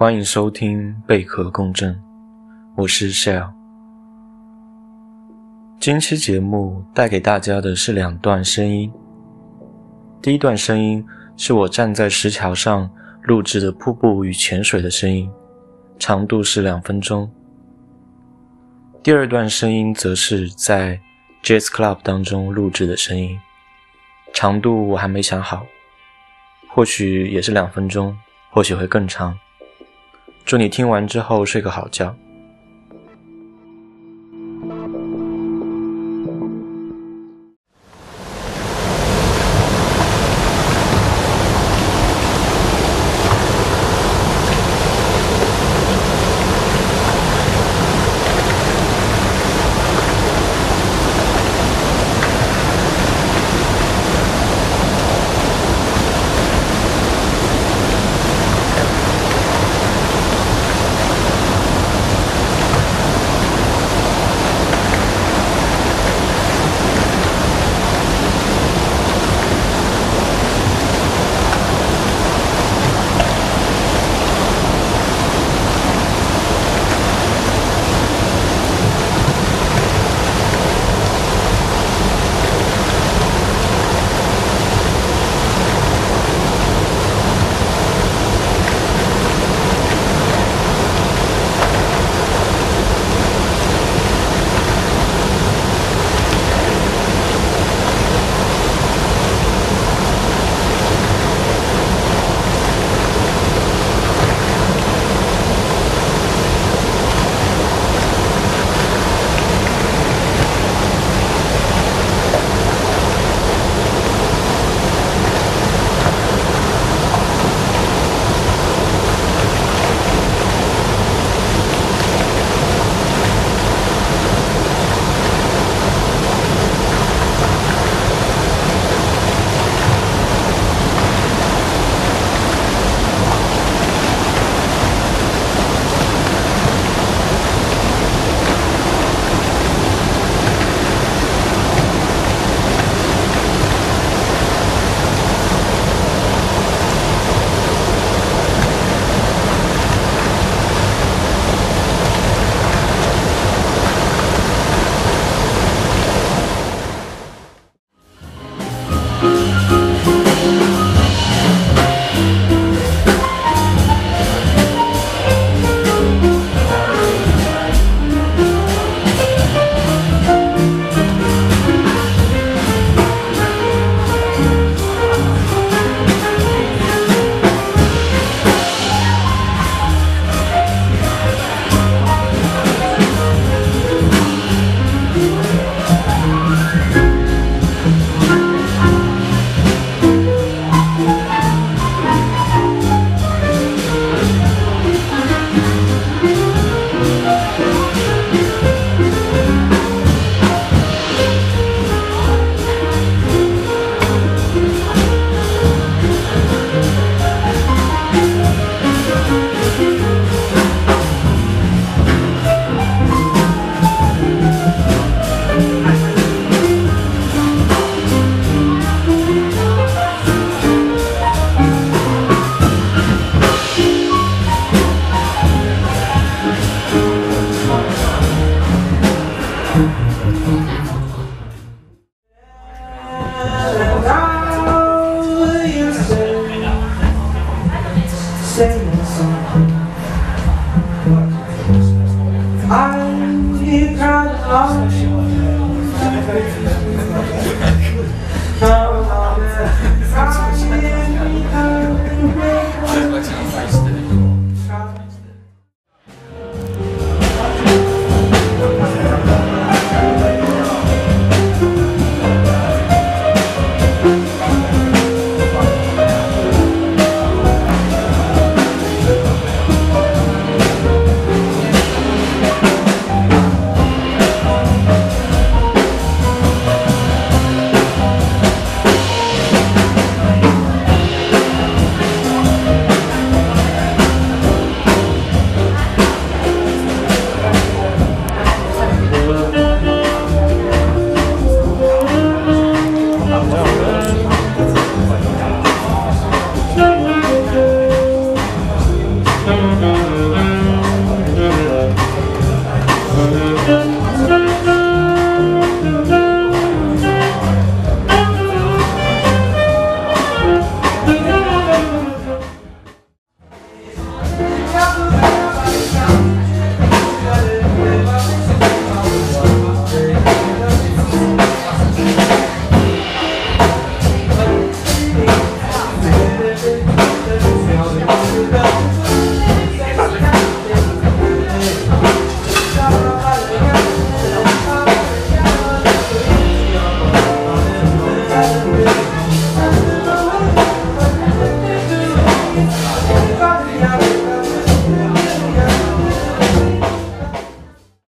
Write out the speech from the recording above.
欢迎收听贝壳共振，我是 Shell。今期节目带给大家的是两段声音。第一段声音是我站在石桥上录制的瀑布与泉水的声音，长度是两分钟。第二段声音则是在 Jazz Club 当中录制的声音，长度我还没想好，或许也是两分钟，或许会更长。祝你听完之后睡个好觉。saying something I'm here crying you.